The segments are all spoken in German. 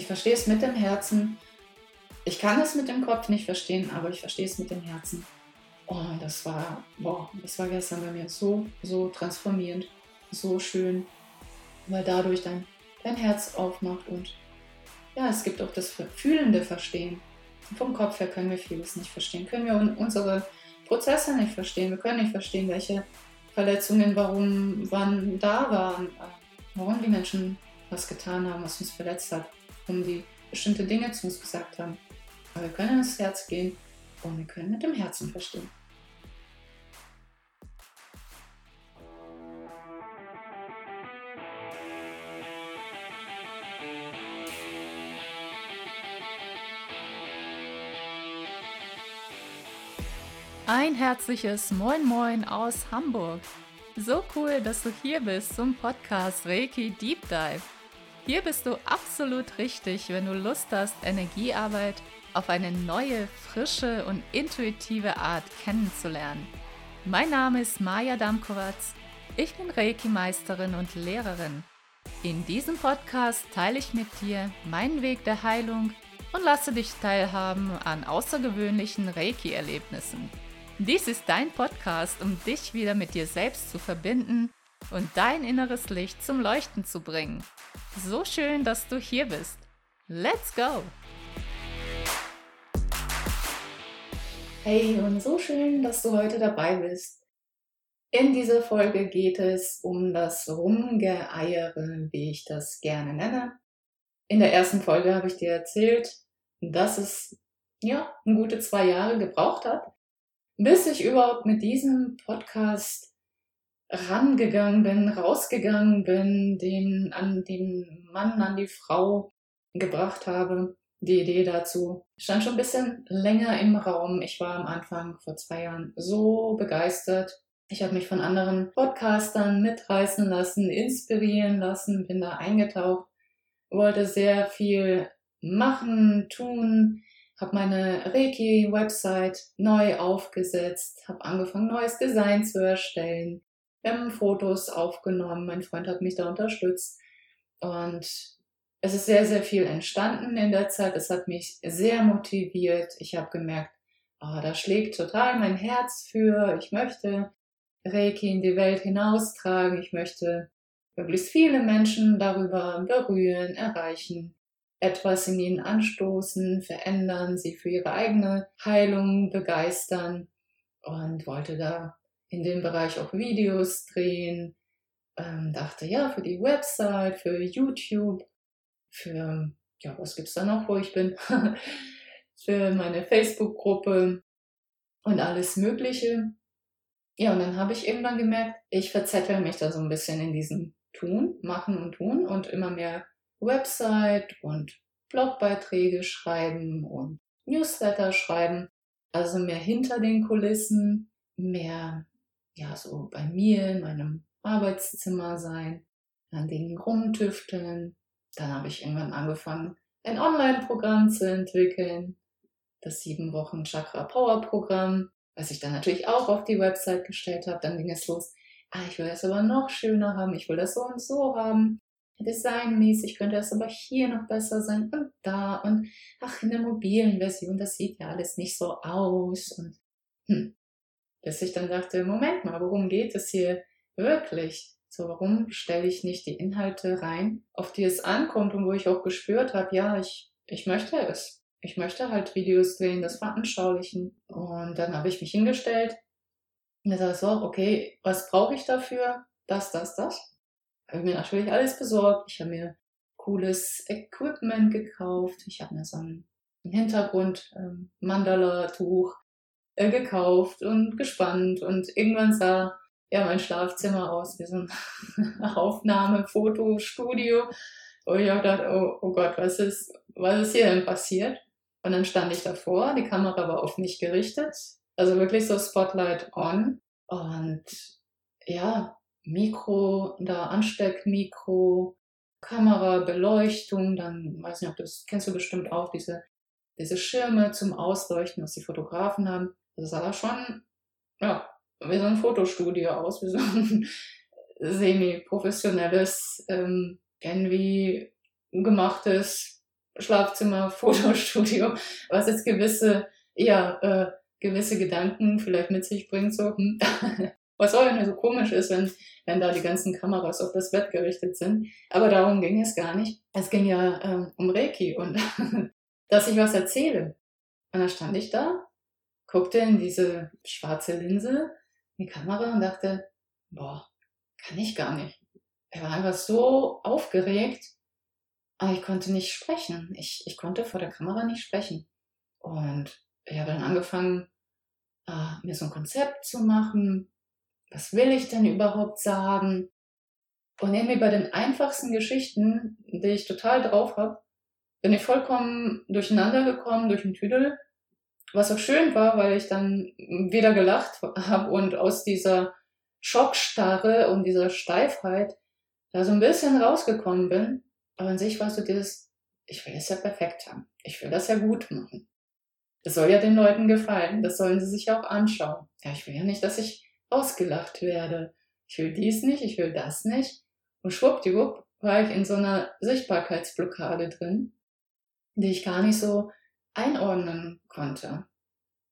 Ich verstehe es mit dem Herzen. Ich kann es mit dem Kopf nicht verstehen, aber ich verstehe es mit dem Herzen. Oh, das war, boah, das war gestern bei mir so, so transformierend, so schön, weil dadurch dein, dein Herz aufmacht und ja, es gibt auch das fühlende Verstehen. Vom Kopf her können wir vieles nicht verstehen, können wir unsere Prozesse nicht verstehen, wir können nicht verstehen, welche Verletzungen, warum, wann da waren, warum die Menschen was getan haben, was uns verletzt hat, warum die bestimmte Dinge zu uns gesagt haben. Aber wir können ins Herz gehen und wir können mit dem Herzen verstehen. Ein herzliches Moin Moin aus Hamburg. So cool, dass du hier bist zum Podcast Reiki Deep Dive. Hier bist du absolut richtig, wenn du Lust hast, Energiearbeit auf eine neue, frische und intuitive Art kennenzulernen. Mein Name ist Maja Damkowatz. Ich bin Reiki-Meisterin und Lehrerin. In diesem Podcast teile ich mit dir meinen Weg der Heilung und lasse dich teilhaben an außergewöhnlichen Reiki-Erlebnissen. Dies ist dein Podcast, um dich wieder mit dir selbst zu verbinden und dein inneres Licht zum Leuchten zu bringen. So schön, dass du hier bist. Let's go! Hey und so schön, dass du heute dabei bist. In dieser Folge geht es um das Rumgeeiere, wie ich das gerne nenne. In der ersten Folge habe ich dir erzählt, dass es ja gute zwei Jahre gebraucht hat, bis ich überhaupt mit diesem Podcast rangegangen bin, rausgegangen bin, den an den Mann, an die Frau gebracht habe. Die Idee dazu stand schon ein bisschen länger im Raum. Ich war am Anfang vor zwei Jahren so begeistert. Ich habe mich von anderen Podcastern mitreißen lassen, inspirieren lassen, bin da eingetaucht, wollte sehr viel machen, tun, habe meine Reiki-Website neu aufgesetzt, habe angefangen, neues Design zu erstellen. Wir haben Fotos aufgenommen, mein Freund hat mich da unterstützt und es ist sehr, sehr viel entstanden in der Zeit. Es hat mich sehr motiviert. Ich habe gemerkt, oh, da schlägt total mein Herz für. Ich möchte Reiki in die Welt hinaustragen. Ich möchte möglichst viele Menschen darüber berühren, erreichen etwas in ihnen anstoßen, verändern, sie für ihre eigene Heilung begeistern und wollte da in dem Bereich auch Videos drehen. Ähm, dachte, ja, für die Website, für YouTube, für, ja, was gibt's da noch, wo ich bin? für meine Facebook-Gruppe und alles Mögliche. Ja, und dann habe ich irgendwann gemerkt, ich verzettel mich da so ein bisschen in diesem Tun, Machen und Tun und immer mehr Website und Blogbeiträge schreiben und Newsletter schreiben. Also mehr hinter den Kulissen, mehr, ja, so bei mir in meinem Arbeitszimmer sein, an Dingen rumtüfteln. Dann habe ich irgendwann angefangen, ein Online-Programm zu entwickeln, das sieben Wochen Chakra Power Programm, was ich dann natürlich auch auf die Website gestellt habe. Dann ging es los. Ah, ich will das aber noch schöner haben. Ich will das so und so haben designmäßig könnte das aber hier noch besser sein und da und ach, in der mobilen Version, das sieht ja alles nicht so aus und hm, bis ich dann dachte, Moment mal, worum geht es hier wirklich? So, warum stelle ich nicht die Inhalte rein, auf die es ankommt und wo ich auch gespürt habe, ja, ich, ich möchte es. Ich möchte halt Videos drehen, das veranschaulichen. Und dann habe ich mich hingestellt und gesagt, so, okay, was brauche ich dafür? Das, das, das habe mir natürlich alles besorgt. Ich habe mir cooles Equipment gekauft. Ich habe mir so ein Hintergrund ähm, Mandala-Tuch äh, gekauft und gespannt und irgendwann sah ja mein Schlafzimmer aus wie so ein Aufnahme-Fotostudio. Und ich habe gedacht, oh, oh Gott, was ist, was ist hier denn passiert? Und dann stand ich davor, die Kamera war auf mich gerichtet, also wirklich so Spotlight on. Und ja, Mikro, da Ansteckmikro, Kamera, Beleuchtung, dann weiß nicht, ob das kennst du bestimmt auch, diese, diese Schirme zum Ausleuchten, was die Fotografen haben. Das sah schon, ja, wie so ein Fotostudio aus, wie so ein semi-professionelles, ähm, irgendwie gemachtes Schlafzimmer, Fotostudio, was jetzt gewisse, ja, äh, gewisse Gedanken vielleicht mit sich bringt, so, hm, was auch immer so komisch ist, wenn, wenn da die ganzen Kameras auf das Bett gerichtet sind. Aber darum ging es gar nicht. Es ging ja ähm, um Reiki und dass ich was erzähle. Und dann stand ich da, guckte in diese schwarze Linse, in die Kamera und dachte, boah, kann ich gar nicht. Er war einfach so aufgeregt, aber ich konnte nicht sprechen. Ich, ich konnte vor der Kamera nicht sprechen. Und ich habe dann angefangen, äh, mir so ein Konzept zu machen. Was will ich denn überhaupt sagen? Und irgendwie bei den einfachsten Geschichten, die ich total drauf habe, bin ich vollkommen durcheinander gekommen durch den Tüdel. Was auch schön war, weil ich dann wieder gelacht habe und aus dieser Schockstarre und dieser Steifheit da so ein bisschen rausgekommen bin. Aber an sich war so dieses, ich will es ja perfekt haben. Ich will das ja gut machen. Das soll ja den Leuten gefallen. Das sollen sie sich auch anschauen. Ja, ich will ja nicht, dass ich ausgelacht werde. Ich will dies nicht, ich will das nicht. Und schwuppdiwupp war ich in so einer Sichtbarkeitsblockade drin, die ich gar nicht so einordnen konnte.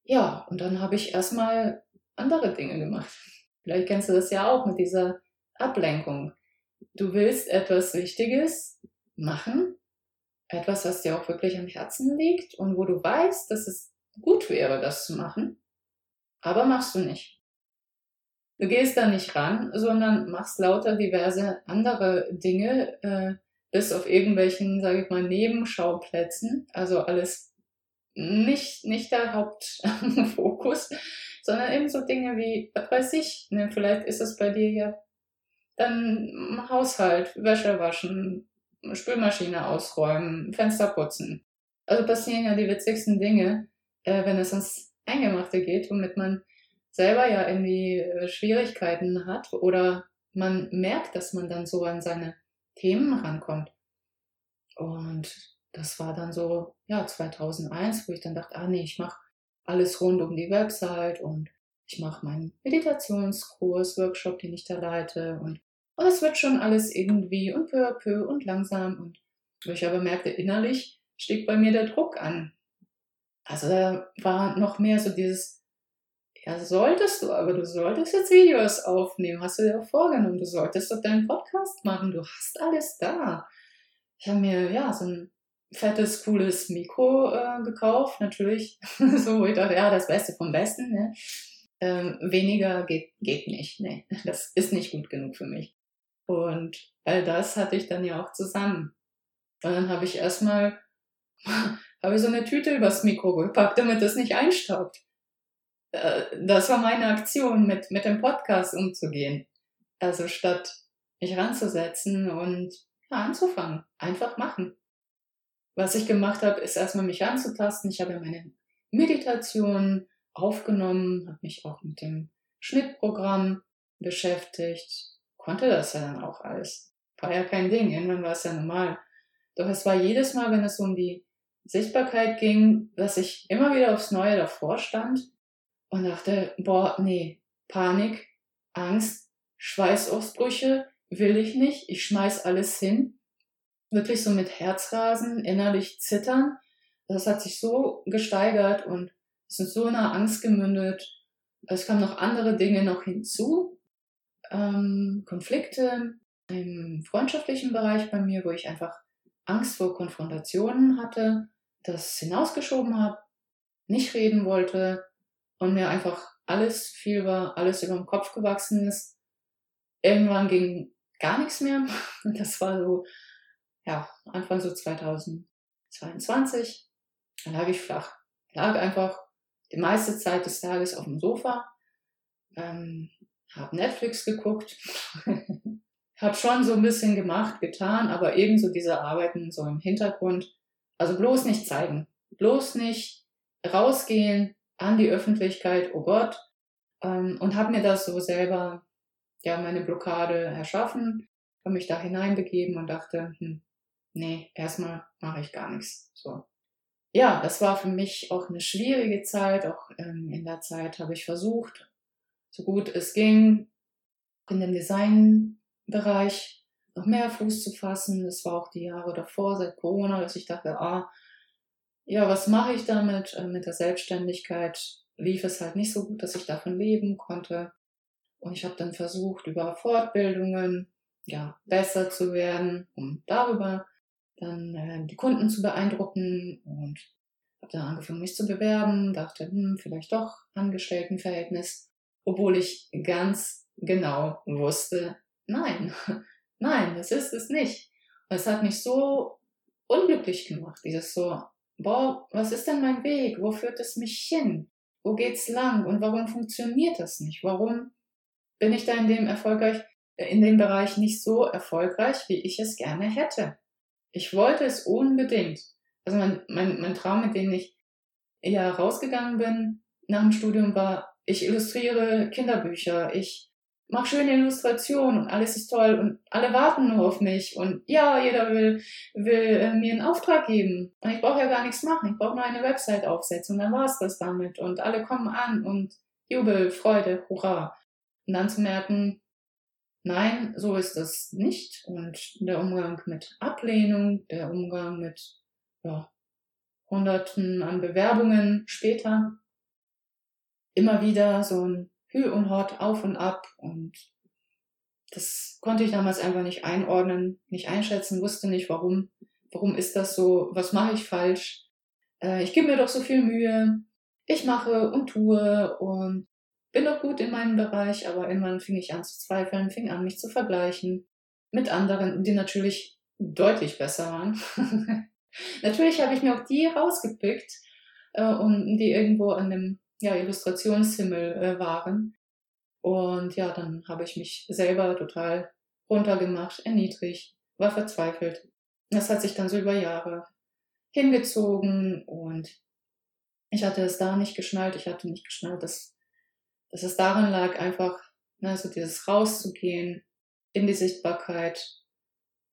Ja, und dann habe ich erstmal andere Dinge gemacht. Vielleicht kennst du das ja auch mit dieser Ablenkung. Du willst etwas Wichtiges machen, etwas, was dir auch wirklich am Herzen liegt und wo du weißt, dass es gut wäre, das zu machen, aber machst du nicht. Du gehst da nicht ran, sondern machst lauter diverse andere Dinge, äh, bis auf irgendwelchen, sage ich mal, Nebenschauplätzen, also alles nicht, nicht der Hauptfokus, sondern eben so Dinge wie, was weiß ich, ne, vielleicht ist es bei dir ja dann Haushalt, Wäsche waschen, Spülmaschine ausräumen, Fenster putzen. Also passieren ja die witzigsten Dinge, äh, wenn es ins Eingemachte geht, womit man selber ja irgendwie äh, Schwierigkeiten hat oder man merkt, dass man dann so an seine Themen rankommt. Und das war dann so, ja, 2001, wo ich dann dachte, ah nee, ich mache alles rund um die Website und ich mache meinen Meditationskurs, Workshop, den ich da leite und und es wird schon alles irgendwie und peu à peu und langsam. Und ich aber merkte, innerlich stieg bei mir der Druck an. Also da war noch mehr so dieses, ja, solltest du, aber du solltest jetzt Videos aufnehmen, hast du dir auch vorgenommen, du solltest doch deinen Podcast machen, du hast alles da. Ich habe mir, ja, so ein fettes, cooles Mikro äh, gekauft, natürlich. so, ich dachte, ja, das Beste vom Besten, ne? Ähm, weniger geht, geht nicht, ne? Das ist nicht gut genug für mich. Und all das hatte ich dann ja auch zusammen. Und dann habe ich erstmal habe ich so eine Tüte übers Mikro gepackt, damit es nicht einstaubt. Äh, das war meine Aktion, mit, mit dem Podcast umzugehen. Also statt mich ranzusetzen und ja, anzufangen, einfach machen. Was ich gemacht habe, ist erstmal mich anzutasten. Ich habe meine Meditation aufgenommen, habe mich auch mit dem Schnittprogramm beschäftigt, konnte das ja dann auch alles. War ja kein Ding, irgendwann war es ja normal. Doch es war jedes Mal, wenn es um die Sichtbarkeit ging, dass ich immer wieder aufs Neue davor stand und dachte, boah, nee, Panik, Angst, Schweißausbrüche, will ich nicht, ich schmeiß alles hin. Wirklich so mit Herzrasen, innerlich zittern. Das hat sich so gesteigert und ist so eine Angst gemündet. Es kamen noch andere Dinge noch hinzu, ähm, Konflikte im freundschaftlichen Bereich bei mir, wo ich einfach Angst vor Konfrontationen hatte, das hinausgeschoben habe, nicht reden wollte und mir einfach alles viel war, alles über den Kopf gewachsen ist. Irgendwann ging gar nichts mehr. Das war so, ja, Anfang so 2022. Dann lag ich flach. Lag einfach die meiste Zeit des Tages auf dem Sofa. Ähm, habe Netflix geguckt, habe schon so ein bisschen gemacht, getan, aber ebenso diese Arbeiten so im Hintergrund. Also bloß nicht zeigen, bloß nicht rausgehen an die Öffentlichkeit, oh Gott, ähm, und habe mir das so selber, ja, meine Blockade erschaffen, habe mich da hineinbegeben und dachte, hm, nee, erstmal mache ich gar nichts. So. Ja, das war für mich auch eine schwierige Zeit. Auch ähm, in der Zeit habe ich versucht, so gut es ging in dem Designbereich noch mehr Fuß zu fassen. Das war auch die Jahre davor, seit Corona, dass ich dachte, ah, ja, was mache ich damit? Äh, mit der Selbstständigkeit lief es halt nicht so gut, dass ich davon leben konnte. Und ich habe dann versucht, über Fortbildungen ja, besser zu werden, um darüber dann äh, die Kunden zu beeindrucken und habe dann angefangen, mich zu bewerben, dachte, hm, vielleicht doch Angestelltenverhältnis, obwohl ich ganz genau wusste, nein, nein, das ist es nicht. Und es hat mich so unglücklich gemacht, dieses so, boah, was ist denn mein Weg? Wo führt es mich hin? Wo geht's lang? Und warum funktioniert das nicht? Warum bin ich da in dem erfolgreich, in dem Bereich nicht so erfolgreich, wie ich es gerne hätte? Ich wollte es unbedingt. Also mein, mein, mein Traum, mit dem ich ja rausgegangen bin nach dem Studium war, ich illustriere Kinderbücher, ich mache schöne Illustrationen und alles ist toll und alle warten nur auf mich und ja, jeder will, will äh, mir einen Auftrag geben und ich brauche ja gar nichts machen, ich brauche nur eine Website aufsetzen und dann war es das damit und alle kommen an und Jubel, Freude, Hurra. Und dann zu merken, nein, so ist das nicht. Und der Umgang mit Ablehnung, der Umgang mit ja, Hunderten an Bewerbungen später, immer wieder so ein Hü und Hort auf und ab. Und das konnte ich damals einfach nicht einordnen, nicht einschätzen, wusste nicht warum, warum ist das so, was mache ich falsch, äh, ich gebe mir doch so viel Mühe, ich mache und tue und bin doch gut in meinem Bereich, aber irgendwann fing ich an zu zweifeln, fing an mich zu vergleichen mit anderen, die natürlich deutlich besser waren. natürlich habe ich mir auch die rausgepickt äh, und die irgendwo an dem ja, Illustrationshimmel äh, waren. Und ja, dann habe ich mich selber total runtergemacht, erniedrigt, war verzweifelt. Das hat sich dann so über Jahre hingezogen und ich hatte es da nicht geschnallt. Ich hatte nicht geschnallt, dass, dass es daran lag, einfach ne, so dieses rauszugehen in die Sichtbarkeit,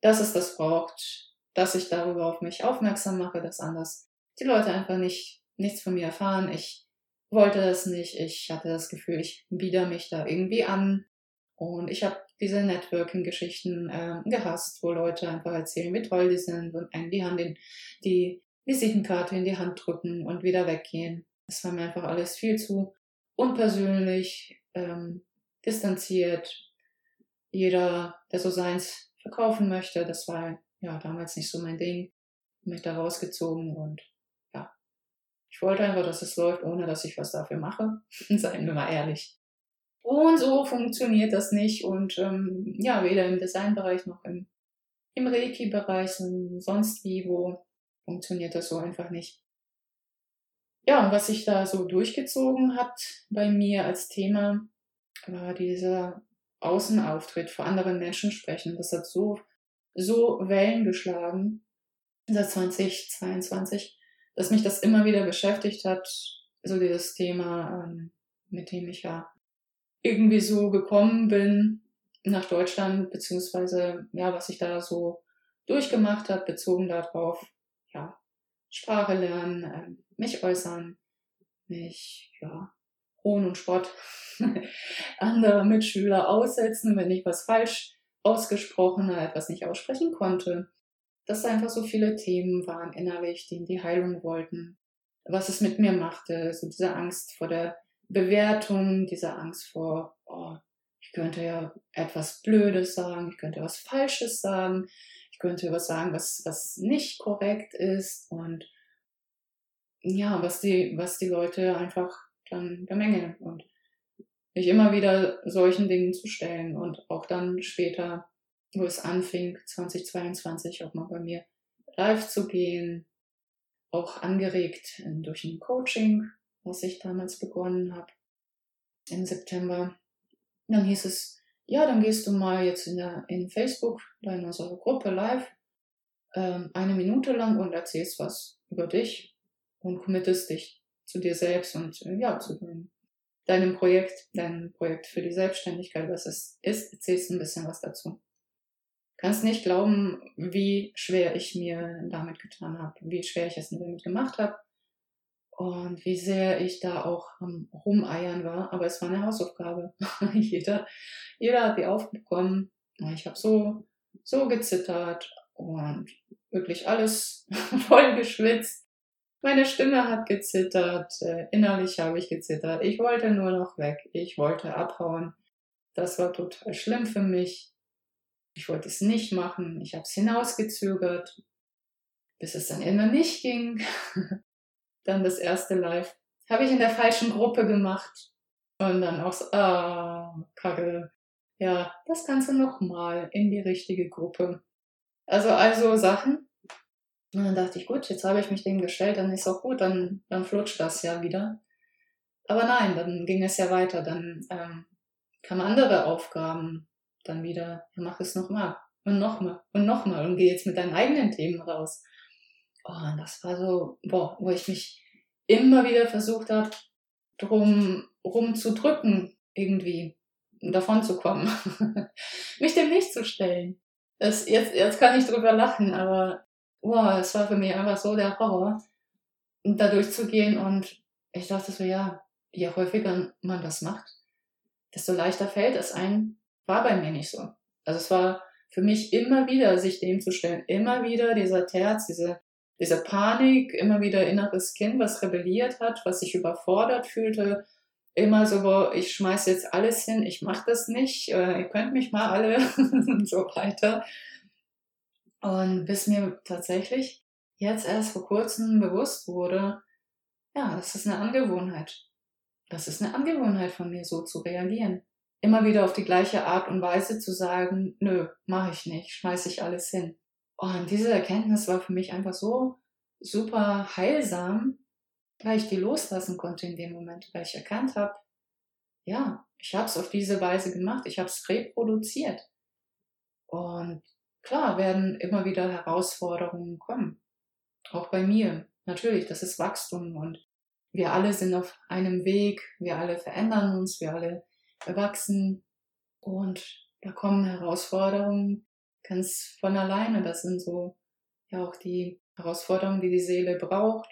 dass es das braucht, dass ich darüber auf mich aufmerksam mache, dass anders die Leute einfach nicht nichts von mir erfahren. Ich wollte das nicht. Ich hatte das Gefühl, ich bieder mich da irgendwie an. Und ich habe diese Networking-Geschichten äh, gehasst, wo Leute einfach erzählen, wie toll die sind und einen die Hand in die Visitenkarte in die Hand drücken und wieder weggehen. Das war mir einfach alles viel zu unpersönlich, ähm, distanziert. Jeder, der so seins verkaufen möchte, das war ja damals nicht so mein Ding. Mich da rausgezogen und ich wollte einfach, dass es läuft, ohne dass ich was dafür mache. Seien wir mal ehrlich. Und so funktioniert das nicht. Und ähm, ja, weder im Designbereich noch im, im Reiki-Bereich sonst wie wo funktioniert das so einfach nicht. Ja, und was sich da so durchgezogen hat bei mir als Thema, war dieser Außenauftritt vor anderen Menschen sprechen. Das hat so, so Wellen geschlagen seit 2022 dass mich das immer wieder beschäftigt hat, so dieses Thema, ähm, mit dem ich ja irgendwie so gekommen bin nach Deutschland, beziehungsweise ja, was ich da so durchgemacht habe, bezogen darauf, ja, Sprache lernen, äh, mich äußern, mich, ja, Hohn und Spott anderer Mitschüler aussetzen, wenn ich was falsch ausgesprochen habe, etwas nicht aussprechen konnte. Dass da einfach so viele Themen waren innerlich, die in die Heilung wollten, was es mit mir machte, so diese Angst vor der Bewertung, diese Angst vor, oh, ich könnte ja etwas Blödes sagen, ich könnte was Falsches sagen, könnte was sagen, was, was nicht korrekt ist und ja, was die, was die Leute einfach dann bemängeln und mich immer wieder solchen Dingen zu stellen und auch dann später wo es anfing, 2022 auch mal bei mir live zu gehen, auch angeregt durch ein Coaching, was ich damals begonnen habe im September. Dann hieß es, ja, dann gehst du mal jetzt in, der, in Facebook, da in unserer Gruppe live, ähm, eine Minute lang und erzählst was über dich und committest dich zu dir selbst und äh, ja, zu deinem, deinem Projekt, deinem Projekt für die Selbstständigkeit, was es ist, erzählst ein bisschen was dazu. Kannst nicht glauben, wie schwer ich mir damit getan habe, wie schwer ich es damit gemacht habe und wie sehr ich da auch am Rumeiern war. Aber es war eine Hausaufgabe. jeder, jeder hat die aufbekommen. Ich habe so, so gezittert und wirklich alles voll geschwitzt. Meine Stimme hat gezittert, äh, innerlich habe ich gezittert. Ich wollte nur noch weg, ich wollte abhauen. Das war total schlimm für mich. Ich wollte es nicht machen, ich habe es hinausgezögert, bis es dann immer nicht ging. dann das erste Live habe ich in der falschen Gruppe gemacht. Und dann auch so, ah, Kacke. Ja, das Ganze nochmal in die richtige Gruppe. Also, also Sachen. Und dann dachte ich, gut, jetzt habe ich mich dem gestellt, dann ist auch gut, dann, dann flutscht das ja wieder. Aber nein, dann ging es ja weiter, dann ähm, kamen andere Aufgaben, dann wieder, ja, mach es nochmal und nochmal und nochmal und geh jetzt mit deinen eigenen Themen raus. Oh, das war so, boah, wo ich mich immer wieder versucht habe, drum rumzudrücken, irgendwie davon zu kommen, mich dem nicht zu stellen. Das, jetzt, jetzt kann ich drüber lachen, aber wow, es war für mich einfach so der Horror, da durchzugehen und ich dachte so, ja, je häufiger man das macht, desto leichter fällt es ein. War bei mir nicht so. Also es war für mich immer wieder, sich dem zu stellen, immer wieder dieser Terz, diese, diese Panik, immer wieder inneres Kind, was rebelliert hat, was sich überfordert fühlte, immer so, ich schmeiß jetzt alles hin, ich mach das nicht, äh, ihr könnt mich mal alle und so weiter. Und bis mir tatsächlich jetzt erst vor kurzem bewusst wurde, ja, das ist eine Angewohnheit. Das ist eine Angewohnheit von mir, so zu reagieren. Immer wieder auf die gleiche Art und Weise zu sagen, nö, mache ich nicht, schmeiß ich alles hin. Und diese Erkenntnis war für mich einfach so super heilsam, weil ich die loslassen konnte in dem Moment, weil ich erkannt habe, ja, ich habe es auf diese Weise gemacht, ich habe es reproduziert. Und klar werden immer wieder Herausforderungen kommen, auch bei mir. Natürlich, das ist Wachstum und wir alle sind auf einem Weg, wir alle verändern uns, wir alle wachsen und da kommen Herausforderungen ganz von alleine. Das sind so ja auch die Herausforderungen, die die Seele braucht,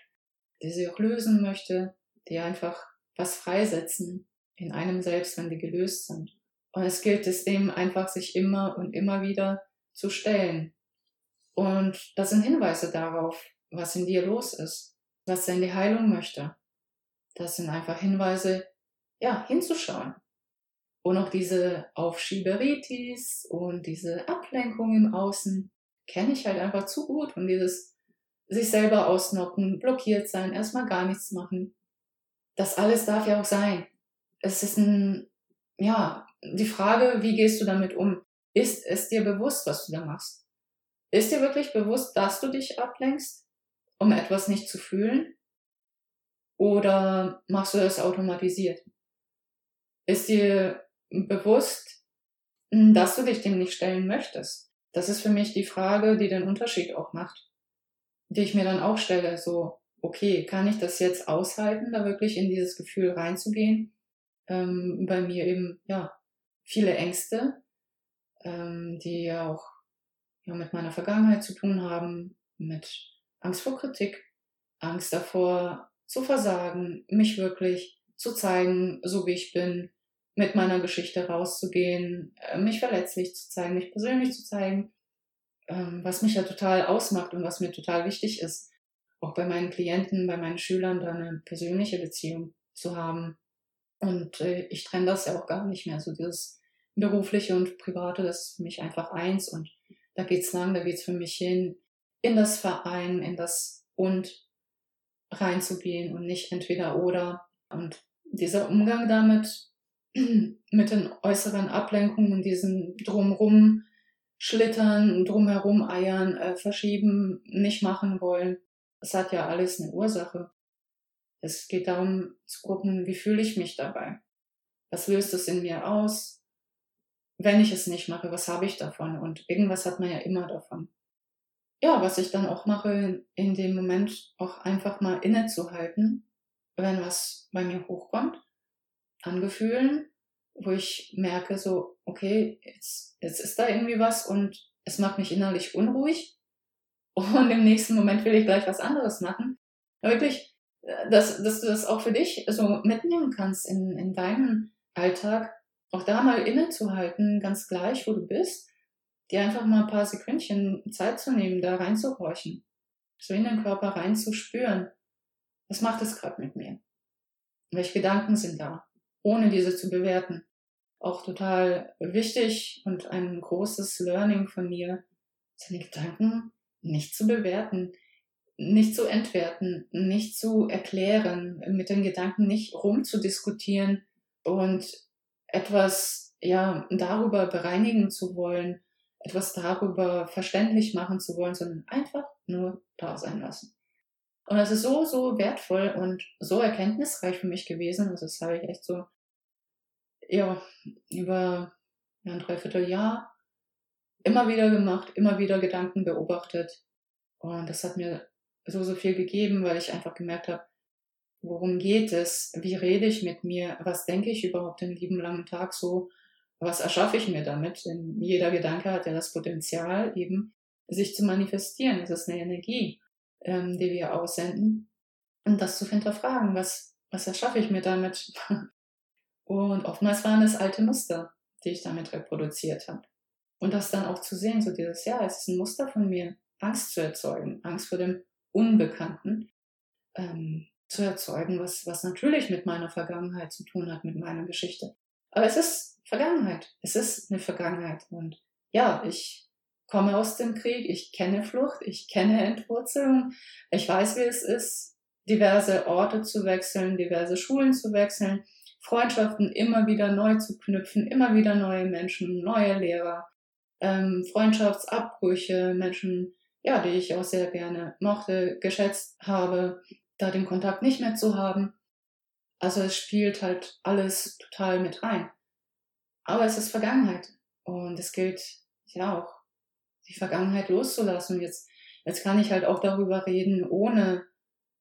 die sie auch lösen möchte, die einfach was freisetzen in einem selbst, wenn die gelöst sind. Und es gilt es dem einfach, sich immer und immer wieder zu stellen. Und das sind Hinweise darauf, was in dir los ist, was in die Heilung möchte. Das sind einfach Hinweise, ja, hinzuschauen. Und auch diese Aufschieberitis und diese Ablenkung im Außen kenne ich halt einfach zu gut und dieses sich selber ausnocken, blockiert sein, erstmal gar nichts machen. Das alles darf ja auch sein. Es ist ein, ja, die Frage, wie gehst du damit um? Ist es dir bewusst, was du da machst? Ist dir wirklich bewusst, dass du dich ablenkst, um etwas nicht zu fühlen? Oder machst du das automatisiert? Ist dir bewusst, dass du dich dem nicht stellen möchtest? Das ist für mich die Frage, die den Unterschied auch macht die ich mir dann auch stelle, so, okay, kann ich das jetzt aushalten, da wirklich in dieses Gefühl reinzugehen? Ähm, bei mir eben, ja, viele Ängste, ähm, die ja auch ja, mit meiner Vergangenheit zu tun haben, mit Angst vor Kritik, Angst davor zu versagen, mich wirklich zu zeigen, so wie ich bin, mit meiner Geschichte rauszugehen, äh, mich verletzlich zu zeigen, mich persönlich zu zeigen, ähm, was mich ja total ausmacht und was mir total wichtig ist, auch bei meinen Klienten, bei meinen Schülern da eine persönliche Beziehung zu haben. Und äh, ich trenne das ja auch gar nicht mehr. So dieses berufliche und private, das ist für mich einfach eins und da geht's lang, da geht's für mich hin, in das Verein, in das und reinzugehen und nicht entweder oder. Und dieser Umgang damit, mit den äußeren Ablenkungen und diesem Drumrum, schlittern, drumherum eiern, äh, verschieben, nicht machen wollen. Es hat ja alles eine Ursache. Es geht darum zu gucken, wie fühle ich mich dabei? Was löst es in mir aus? Wenn ich es nicht mache, was habe ich davon? Und irgendwas hat man ja immer davon. Ja, was ich dann auch mache, in dem Moment auch einfach mal innezuhalten, wenn was bei mir hochkommt, an Gefühlen, wo ich merke, so, okay, jetzt, jetzt ist da irgendwie was und es macht mich innerlich unruhig. Und im nächsten Moment will ich gleich was anderes machen. wirklich, äh, dass, dass du das auch für dich so mitnehmen kannst in, in deinem Alltag, auch da mal innezuhalten, ganz gleich, wo du bist, dir einfach mal ein paar Sekündchen Zeit zu nehmen, da reinzuhorchen, so in den Körper reinzuspüren. Was macht es gerade mit mir? Welche Gedanken sind da? Ohne diese zu bewerten. Auch total wichtig und ein großes Learning von mir, seine Gedanken nicht zu bewerten, nicht zu entwerten, nicht zu erklären, mit den Gedanken nicht rumzudiskutieren und etwas ja darüber bereinigen zu wollen, etwas darüber verständlich machen zu wollen, sondern einfach nur da sein lassen. Und das ist so, so wertvoll und so erkenntnisreich für mich gewesen. Also das habe ich echt so, ja, über ein Dreivierteljahr immer wieder gemacht, immer wieder Gedanken beobachtet. Und das hat mir so, so viel gegeben, weil ich einfach gemerkt habe, worum geht es? Wie rede ich mit mir? Was denke ich überhaupt den lieben langen Tag so? Was erschaffe ich mir damit? Denn jeder Gedanke hat ja das Potenzial, eben sich zu manifestieren. Es ist eine Energie, ähm, die wir aussenden. Und das zu hinterfragen, was, was erschaffe ich mir damit? Und oftmals waren es alte Muster, die ich damit reproduziert habe. Und das dann auch zu sehen, so dieses, ja, es ist ein Muster von mir, Angst zu erzeugen, Angst vor dem Unbekannten ähm, zu erzeugen, was, was natürlich mit meiner Vergangenheit zu tun hat, mit meiner Geschichte. Aber es ist Vergangenheit. Es ist eine Vergangenheit. Und ja, ich komme aus dem Krieg, ich kenne Flucht, ich kenne Entwurzelung, ich weiß, wie es ist, diverse Orte zu wechseln, diverse Schulen zu wechseln, Freundschaften immer wieder neu zu knüpfen, immer wieder neue Menschen, neue Lehrer, ähm, Freundschaftsabbrüche, Menschen, ja, die ich auch sehr gerne mochte, geschätzt habe, da den Kontakt nicht mehr zu haben. Also es spielt halt alles total mit rein. Aber es ist Vergangenheit. Und es gilt ja auch, die Vergangenheit loszulassen. Jetzt, jetzt kann ich halt auch darüber reden, ohne,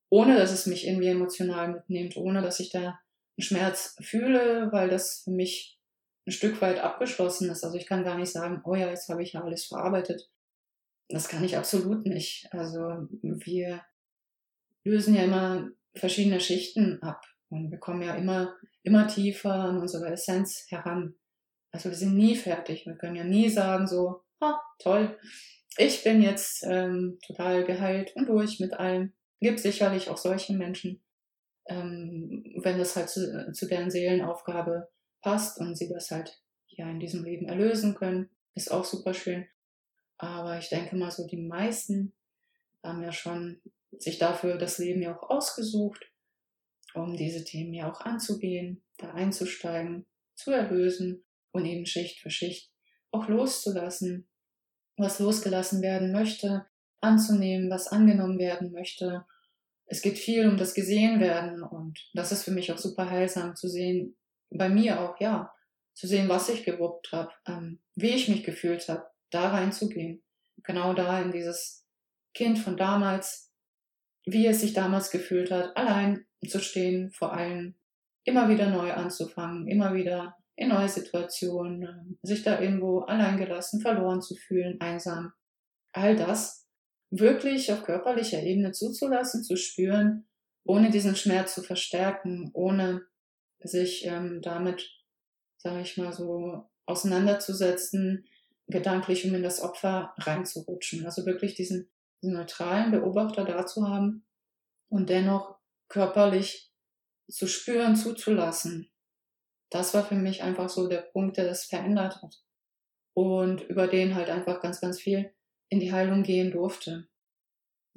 ohne dass es mich irgendwie emotional mitnimmt, ohne dass ich da einen Schmerz fühle, weil das für mich ein Stück weit abgeschlossen ist. Also ich kann gar nicht sagen, oh ja, jetzt habe ich ja alles verarbeitet. Das kann ich absolut nicht. Also wir lösen ja immer verschiedene Schichten ab und wir kommen ja immer, immer tiefer an unsere Essenz heran. Also wir sind nie fertig. Wir können ja nie sagen so, ah, toll, ich bin jetzt ähm, total geheilt und durch mit allem. Gibt sicherlich auch solche Menschen, ähm, wenn das halt zu, zu deren Seelenaufgabe passt und sie das halt ja in diesem Leben erlösen können, ist auch super schön. Aber ich denke mal so, die meisten haben ja schon sich dafür das Leben ja auch ausgesucht, um diese Themen ja auch anzugehen, da einzusteigen, zu erlösen und eben Schicht für Schicht auch loszulassen, was losgelassen werden möchte, anzunehmen, was angenommen werden möchte. Es geht viel um das Gesehen werden und das ist für mich auch super heilsam zu sehen, bei mir auch, ja, zu sehen, was ich gewuppt habe, ähm, wie ich mich gefühlt habe, da reinzugehen. Genau da in dieses Kind von damals, wie es sich damals gefühlt hat, allein zu stehen, vor allem immer wieder neu anzufangen, immer wieder in neue Situationen, ähm, sich da irgendwo alleingelassen, verloren zu fühlen, einsam. All das wirklich auf körperlicher Ebene zuzulassen, zu spüren, ohne diesen Schmerz zu verstärken, ohne sich ähm, damit, sage ich mal so, auseinanderzusetzen, gedanklich, um in das Opfer reinzurutschen. Also wirklich diesen, diesen neutralen Beobachter da zu haben und dennoch körperlich zu spüren, zuzulassen. Das war für mich einfach so der Punkt, der das verändert hat. Und über den halt einfach ganz, ganz viel in die Heilung gehen durfte.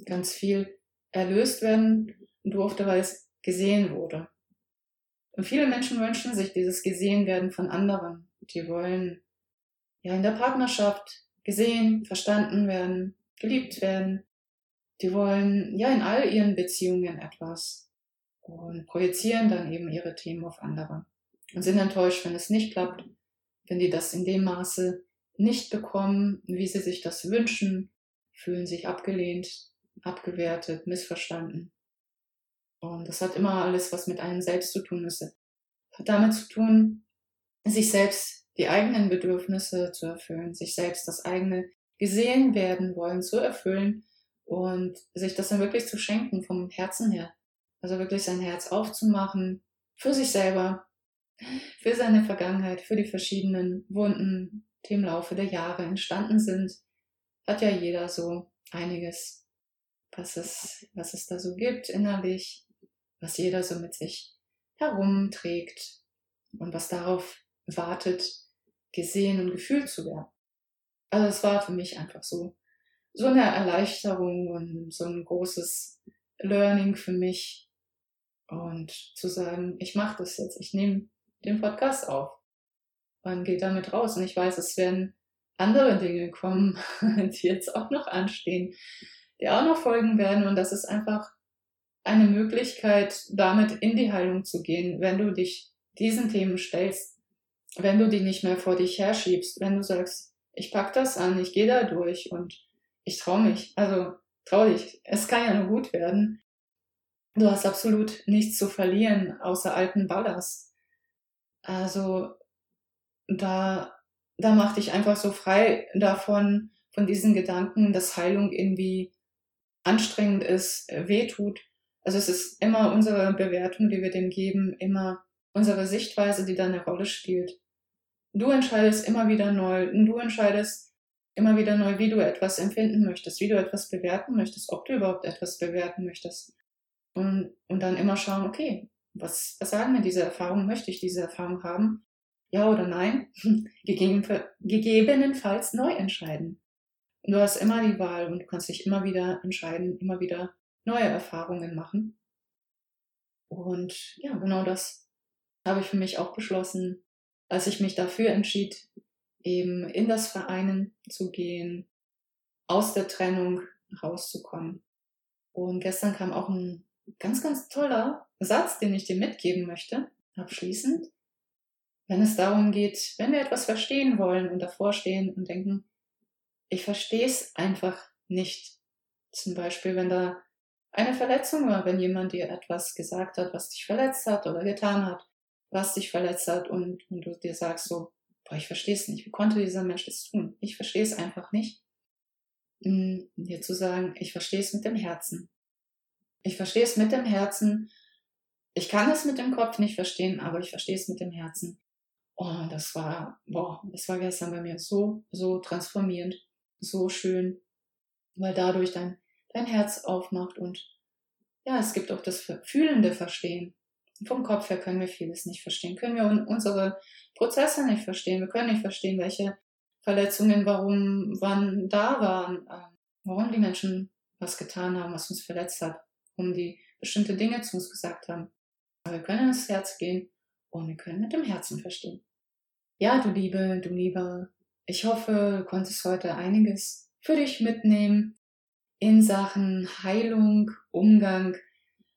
Ganz viel erlöst werden durfte, weil es gesehen wurde. Und viele Menschen wünschen sich dieses Gesehenwerden von anderen. Die wollen ja in der Partnerschaft gesehen, verstanden werden, geliebt werden. Die wollen ja in all ihren Beziehungen etwas und projizieren dann eben ihre Themen auf andere und sind enttäuscht, wenn es nicht klappt, wenn die das in dem Maße nicht bekommen, wie sie sich das wünschen, fühlen sich abgelehnt, abgewertet, missverstanden. Und das hat immer alles, was mit einem selbst zu tun ist. Hat damit zu tun, sich selbst die eigenen Bedürfnisse zu erfüllen, sich selbst das eigene gesehen werden wollen zu erfüllen und sich das dann wirklich zu schenken vom Herzen her. Also wirklich sein Herz aufzumachen für sich selber, für seine Vergangenheit, für die verschiedenen Wunden, die im Laufe der Jahre entstanden sind. Hat ja jeder so einiges, was es, was es da so gibt innerlich, was jeder so mit sich herumträgt und was darauf wartet, gesehen und gefühlt zu werden. Also es war für mich einfach so, so eine Erleichterung und so ein großes Learning für mich und zu sagen, ich mache das jetzt, ich nehme den Podcast auf und gehe damit raus und ich weiß, es werden andere Dinge kommen, die jetzt auch noch anstehen, die auch noch folgen werden und das ist einfach eine Möglichkeit, damit in die Heilung zu gehen, wenn du dich diesen Themen stellst, wenn du die nicht mehr vor dich herschiebst, wenn du sagst, ich pack das an, ich gehe da durch und ich traue mich. Also trau dich, es kann ja nur gut werden. Du hast absolut nichts zu verlieren außer alten Ballast. Also da, da mach dich einfach so frei davon, von diesen Gedanken, dass Heilung irgendwie anstrengend ist, wehtut. Also es ist immer unsere Bewertung, die wir dem geben, immer unsere Sichtweise, die da eine Rolle spielt. Du entscheidest immer wieder neu. Du entscheidest immer wieder neu, wie du etwas empfinden möchtest, wie du etwas bewerten möchtest, ob du überhaupt etwas bewerten möchtest. Und, und dann immer schauen, okay, was, was sagen mir diese Erfahrungen? Möchte ich diese Erfahrung haben? Ja oder nein? Gegebenenfalls neu entscheiden. Und du hast immer die Wahl und du kannst dich immer wieder entscheiden, immer wieder neue Erfahrungen machen. Und ja, genau das habe ich für mich auch beschlossen, als ich mich dafür entschied, eben in das Vereinen zu gehen, aus der Trennung rauszukommen. Und gestern kam auch ein ganz, ganz toller Satz, den ich dir mitgeben möchte, abschließend. Wenn es darum geht, wenn wir etwas verstehen wollen und davor stehen und denken, ich verstehe es einfach nicht. Zum Beispiel, wenn da eine Verletzung war, wenn jemand dir etwas gesagt hat, was dich verletzt hat oder getan hat, was dich verletzt hat und, und du dir sagst so, boah, ich verstehe es nicht. Wie konnte dieser Mensch das tun? Ich verstehe es einfach nicht. Und hm, dir zu sagen, ich verstehe es mit dem Herzen. Ich verstehe es mit dem Herzen. Ich kann es mit dem Kopf nicht verstehen, aber ich verstehe es mit dem Herzen. Oh, das war, boah, das war gestern bei mir so, so transformierend, so schön, weil dadurch dein, dein Herz aufmacht und ja, es gibt auch das fühlende Verstehen. Vom Kopf her können wir vieles nicht verstehen, können wir unsere Prozesse nicht verstehen, wir können nicht verstehen, welche Verletzungen, warum, wann da waren, äh, warum die Menschen was getan haben, was uns verletzt hat, warum die bestimmte Dinge zu uns gesagt haben. Wir können ins Herz gehen und wir können mit dem Herzen verstehen. Ja, du Liebe, du Lieber, ich hoffe, du konntest heute einiges für dich mitnehmen in Sachen Heilung, Umgang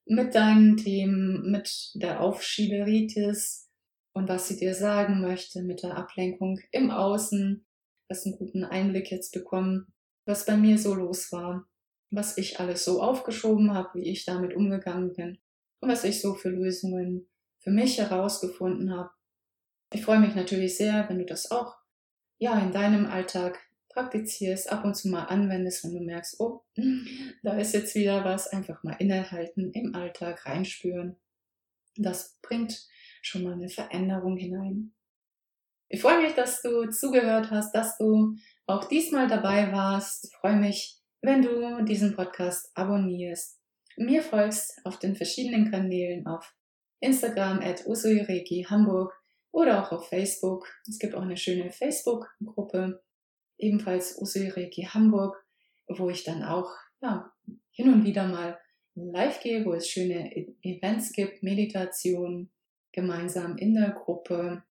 mit deinen Themen, mit der Aufschieberitis und was sie dir sagen möchte, mit der Ablenkung im Außen. Du hast einen guten Einblick jetzt bekommen, was bei mir so los war, was ich alles so aufgeschoben habe, wie ich damit umgegangen bin und was ich so für Lösungen für mich herausgefunden habe. Ich freue mich natürlich sehr, wenn du das auch ja in deinem Alltag praktizierst, ab und zu mal anwendest, wenn du merkst, oh, da ist jetzt wieder was, einfach mal innehalten, im Alltag reinspüren. Das bringt schon mal eine Veränderung hinein. Ich freue mich, dass du zugehört hast, dass du auch diesmal dabei warst. Ich freue mich, wenn du diesen Podcast abonnierst, mir folgst auf den verschiedenen Kanälen auf Instagram at usuireki Hamburg oder auch auf Facebook. Es gibt auch eine schöne Facebook-Gruppe ebenfalls Usilreiki Hamburg, wo ich dann auch ja, hin und wieder mal live gehe, wo es schöne e-, Events gibt, Meditation, gemeinsam in der Gruppe,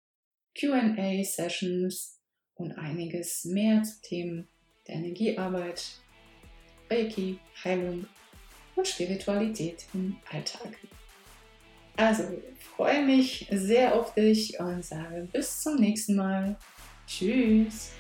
QA-Sessions und einiges mehr zu Themen der Energiearbeit, Reiki, Heilung und Spiritualität im Alltag. Also, ich freue mich sehr auf dich und sage bis zum nächsten Mal. Tschüss.